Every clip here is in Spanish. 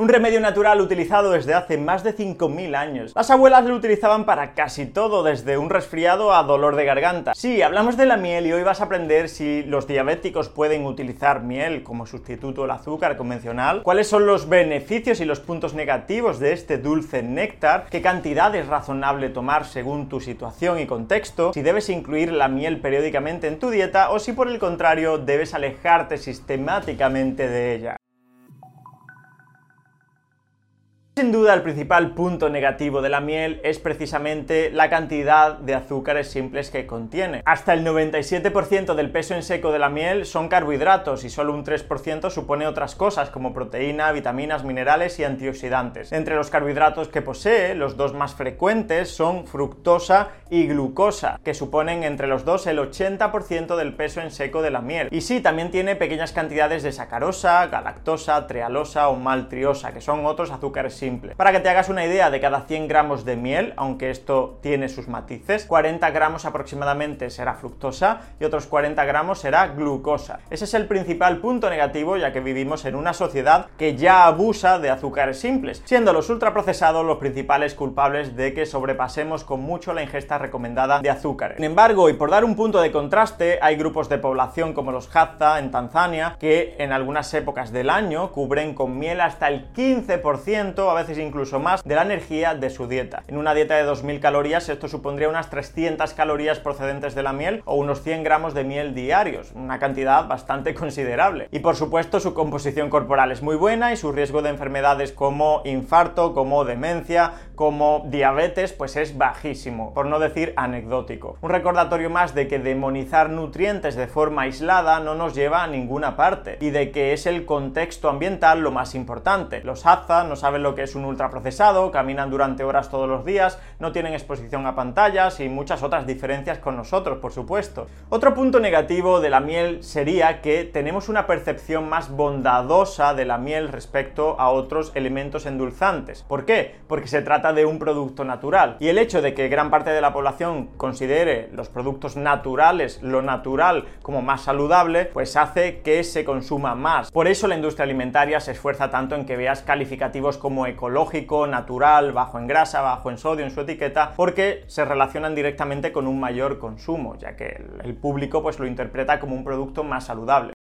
Un remedio natural utilizado desde hace más de 5.000 años. Las abuelas lo utilizaban para casi todo, desde un resfriado a dolor de garganta. Sí, hablamos de la miel y hoy vas a aprender si los diabéticos pueden utilizar miel como sustituto del azúcar convencional, cuáles son los beneficios y los puntos negativos de este dulce néctar, qué cantidad es razonable tomar según tu situación y contexto, si debes incluir la miel periódicamente en tu dieta o si por el contrario debes alejarte sistemáticamente de ella. Sin duda el principal punto negativo de la miel es precisamente la cantidad de azúcares simples que contiene. Hasta el 97% del peso en seco de la miel son carbohidratos y solo un 3% supone otras cosas como proteína, vitaminas, minerales y antioxidantes. Entre los carbohidratos que posee, los dos más frecuentes son fructosa y glucosa, que suponen entre los dos el 80% del peso en seco de la miel. Y sí, también tiene pequeñas cantidades de sacarosa, galactosa, trealosa o maltriosa, que son otros azúcares simples para que te hagas una idea, de cada 100 gramos de miel, aunque esto tiene sus matices, 40 gramos aproximadamente será fructosa y otros 40 gramos será glucosa. Ese es el principal punto negativo, ya que vivimos en una sociedad que ya abusa de azúcares simples, siendo los ultraprocesados los principales culpables de que sobrepasemos con mucho la ingesta recomendada de azúcares. Sin embargo, y por dar un punto de contraste, hay grupos de población como los Hadza en Tanzania que en algunas épocas del año cubren con miel hasta el 15%, a veces incluso más, de la energía de su dieta. En una dieta de 2.000 calorías esto supondría unas 300 calorías procedentes de la miel o unos 100 gramos de miel diarios, una cantidad bastante considerable. Y por supuesto su composición corporal es muy buena y su riesgo de enfermedades como infarto, como demencia, como diabetes, pues es bajísimo, por no decir anecdótico. Un recordatorio más de que demonizar nutrientes de forma aislada no nos lleva a ninguna parte y de que es el contexto ambiental lo más importante. Los Hadza no saben lo que es un ultraprocesado, caminan durante horas todos los días, no tienen exposición a pantallas y muchas otras diferencias con nosotros, por supuesto. Otro punto negativo de la miel sería que tenemos una percepción más bondadosa de la miel respecto a otros elementos endulzantes. ¿Por qué? Porque se trata de un producto natural. Y el hecho de que gran parte de la población considere los productos naturales, lo natural, como más saludable, pues hace que se consuma más. Por eso la industria alimentaria se esfuerza tanto en que veas calificativos como ecológico, natural, bajo en grasa, bajo en sodio en su etiqueta, porque se relacionan directamente con un mayor consumo, ya que el, público pues lo interpreta como un producto más saludable.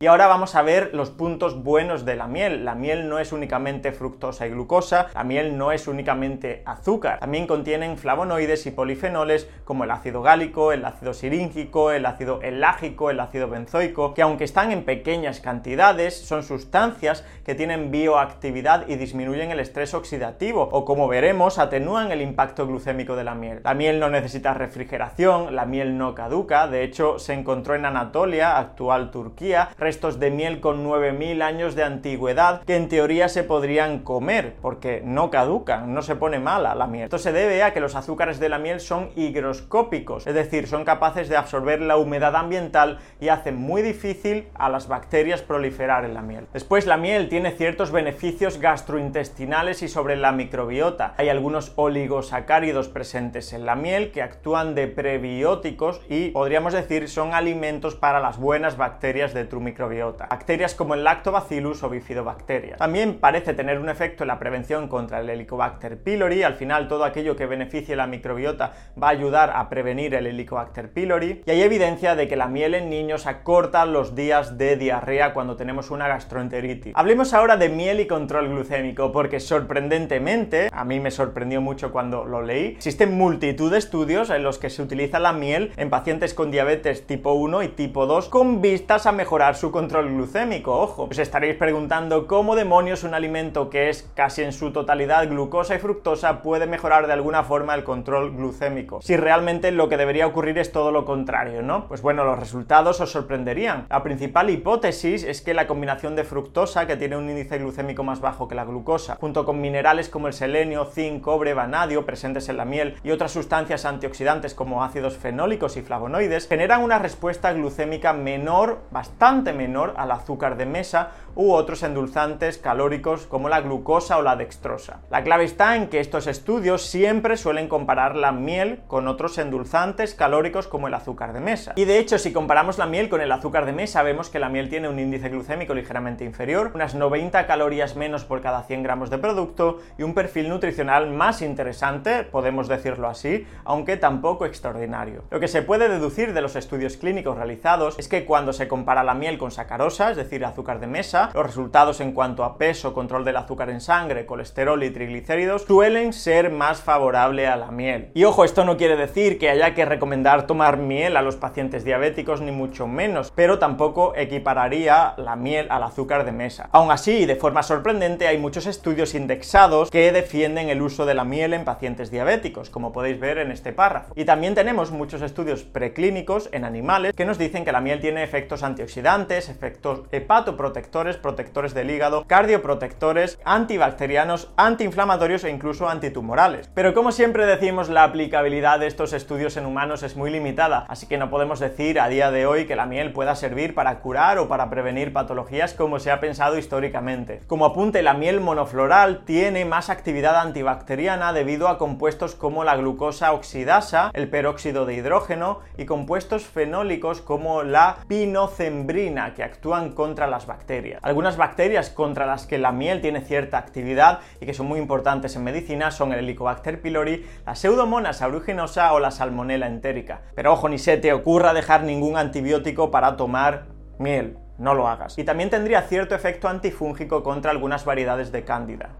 Y ahora vamos a ver los puntos buenos de la miel. La miel no es únicamente fructosa y glucosa, la miel no es únicamente azúcar, también contienen flavonoides y polifenoles como el ácido gálico, el ácido siríngico, el ácido elágico, el ácido benzoico, que aunque están en pequeñas cantidades, son sustancias que tienen bioactividad y disminuyen el estrés oxidativo, o como veremos, atenúan el impacto glucémico de la miel. La miel no necesita refrigeración, la miel no caduca, de hecho se encontró en Anatolia, actual Turquía, restos de miel con 9.000 años de antigüedad que en teoría se podrían comer porque no caducan, no se pone mala la miel. Esto se debe a que los azúcares de la miel son higroscópicos, es decir, son capaces de absorber la humedad ambiental y hacen muy difícil a las bacterias proliferar en la miel. Después la miel tiene ciertos beneficios gastrointestinales y sobre la microbiota. Hay algunos oligosacáridos presentes en la miel que actúan de prebióticos y podríamos decir son alimentos para las buenas bacterias de tu microbiota bacterias como el Lactobacillus o Bifidobacteria. También parece tener un efecto en la prevención contra el Helicobacter pylori, al final todo aquello que beneficie la microbiota va a ayudar a prevenir el Helicobacter pylori, y hay evidencia de que la miel en niños acorta los días de diarrea cuando tenemos una gastroenteritis. Hablemos ahora de miel y control glucémico, porque sorprendentemente, a mí me sorprendió mucho cuando lo leí, existen multitud de estudios en los que se utiliza la miel en pacientes con diabetes tipo 1 y tipo 2 con vistas a mejorar su control glucémico, ojo. Os estaréis preguntando cómo demonios un alimento que es casi en su totalidad glucosa y fructosa puede mejorar de alguna forma el control glucémico. Si realmente lo que debería ocurrir es todo lo contrario, ¿no? Pues bueno, los resultados os sorprenderían. La principal hipótesis es que la combinación de fructosa, que tiene un índice glucémico más bajo que la glucosa, junto con minerales como el selenio, zinc, cobre, vanadio presentes en la miel y otras sustancias antioxidantes como ácidos fenólicos y flavonoides, generan una respuesta glucémica menor, bastante menor al azúcar de mesa u otros endulzantes calóricos como la glucosa o la dextrosa. La clave está en que estos estudios siempre suelen comparar la miel con otros endulzantes calóricos como el azúcar de mesa. Y de hecho, si comparamos la miel con el azúcar de mesa, vemos que la miel tiene un índice glucémico ligeramente inferior, unas 90 calorías menos por cada 100 gramos de producto y un perfil nutricional más interesante, podemos decirlo así, aunque tampoco extraordinario. Lo que se puede deducir de los estudios clínicos realizados es que cuando se compara la miel con sacarosa, es decir, azúcar de mesa, los resultados en cuanto a peso, control del azúcar en sangre, colesterol y triglicéridos suelen ser más favorables a la miel. Y ojo, esto no quiere decir que haya que recomendar tomar miel a los pacientes diabéticos ni mucho menos, pero tampoco equipararía la miel al azúcar de mesa. Aún así, de forma sorprendente, hay muchos estudios indexados que defienden el uso de la miel en pacientes diabéticos, como podéis ver en este párrafo. Y también tenemos muchos estudios preclínicos en animales que nos dicen que la miel tiene efectos antioxidantes, efectos hepatoprotectores, protectores del hígado, cardioprotectores, antibacterianos, antiinflamatorios e incluso antitumorales. Pero como siempre decimos, la aplicabilidad de estos estudios en humanos es muy limitada, así que no podemos decir a día de hoy que la miel pueda servir para curar o para prevenir patologías como se ha pensado históricamente. Como apunte, la miel monofloral tiene más actividad antibacteriana debido a compuestos como la glucosa oxidasa, el peróxido de hidrógeno y compuestos fenólicos como la pinocembrina que actúan contra las bacterias. Algunas bacterias contra las que la miel tiene cierta actividad y que son muy importantes en medicina son el Helicobacter pylori, la Pseudomonas aeruginosa o la Salmonella entérica. Pero ojo, ni se te ocurra dejar ningún antibiótico para tomar miel. No lo hagas. Y también tendría cierto efecto antifúngico contra algunas variedades de cándida.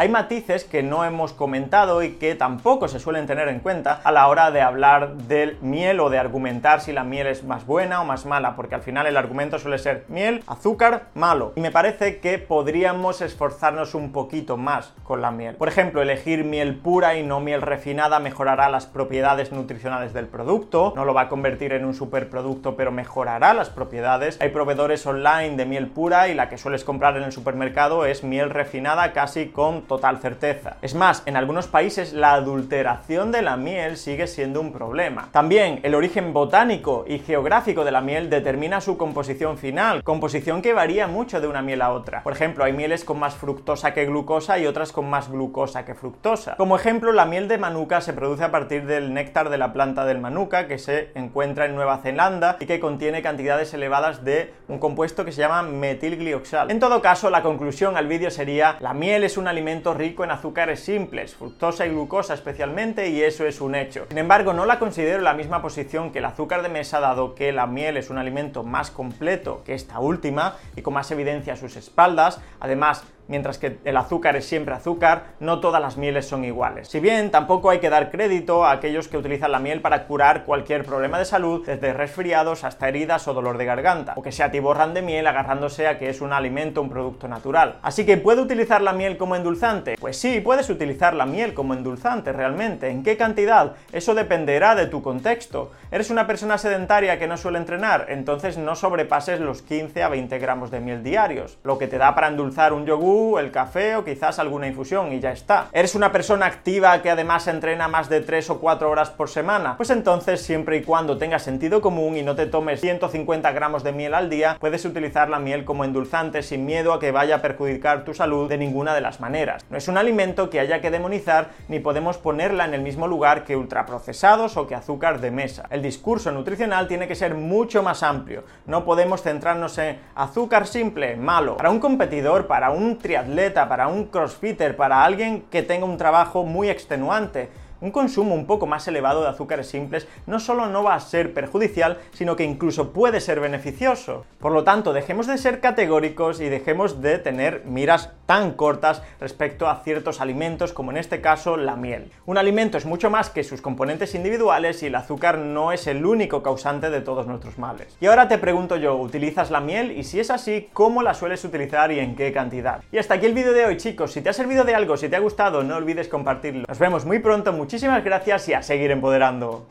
Hay matices que no hemos comentado y que tampoco se suelen tener en cuenta a la hora de hablar del miel o de argumentar si la miel es más buena o más mala, porque al final el argumento suele ser miel, azúcar, malo. Y me parece que podríamos esforzarnos un poquito más con la miel. Por ejemplo, elegir miel pura y no miel refinada mejorará las propiedades nutricionales del producto, no lo va a convertir en un superproducto, pero mejorará las propiedades. Hay proveedores online de miel pura y la que sueles comprar en el supermercado es miel refinada casi con total certeza. Es más, en algunos países la adulteración de la miel sigue siendo un problema. También el origen botánico y geográfico de la miel determina su composición final, composición que varía mucho de una miel a otra. Por ejemplo, hay mieles con más fructosa que glucosa y otras con más glucosa que fructosa. Como ejemplo, la miel de manuka se produce a partir del néctar de la planta del manuka que se encuentra en Nueva Zelanda y que contiene cantidades elevadas de un compuesto que se llama metilglioxal. En todo caso, la conclusión al vídeo sería la miel es un alimento rico en azúcares simples, fructosa y glucosa especialmente, y eso es un hecho. Sin embargo, no la considero la misma posición que el azúcar de mesa, dado que la miel es un alimento más completo que esta última y con más evidencia a sus espaldas. Además, mientras que el azúcar es siempre azúcar, no todas las mieles son iguales. Si bien tampoco hay que dar crédito a aquellos que utilizan la miel para curar cualquier problema de salud, desde resfriados hasta heridas o dolor de garganta, o que se atiborran de miel agarrándose a que es un alimento, un producto natural. Así que, ¿puede utilizar la miel como endulzante? Pues sí, puedes utilizar la miel como endulzante realmente. ¿En qué cantidad? Eso dependerá de tu contexto. ¿Eres una persona sedentaria que no suele entrenar? Entonces no sobrepases los 15 a 20 gramos de miel diarios, lo que te da para endulzar un yogur el café o quizás alguna infusión y ya está. ¿Eres una persona activa que además entrena más de 3 o 4 horas por semana? Pues entonces siempre y cuando tengas sentido común y no te tomes 150 gramos de miel al día, puedes utilizar la miel como endulzante sin miedo a que vaya a perjudicar tu salud de ninguna de las maneras. No es un alimento que haya que demonizar ni podemos ponerla en el mismo lugar que ultraprocesados o que azúcar de mesa. El discurso nutricional tiene que ser mucho más amplio. No podemos centrarnos en azúcar simple, malo. Para un competidor, para un triatleta, para un crossfitter, para alguien que tenga un trabajo muy extenuante un consumo un poco más elevado de azúcares simples no solo no va a ser perjudicial, sino que incluso puede ser beneficioso. Por lo tanto, dejemos de ser categóricos y dejemos de tener miras tan cortas respecto a ciertos alimentos, como en este caso la miel. Un alimento es mucho más que sus componentes individuales y el azúcar no es el único causante de todos nuestros males. Y ahora te pregunto yo, ¿utilizas la miel? Y si es así, ¿cómo la sueles utilizar y en qué cantidad? Y hasta aquí el vídeo de hoy, chicos. Si te ha servido de algo, si te ha gustado, no olvides compartirlo. Nos vemos muy pronto, muchísimas gracias y a seguir empoderando.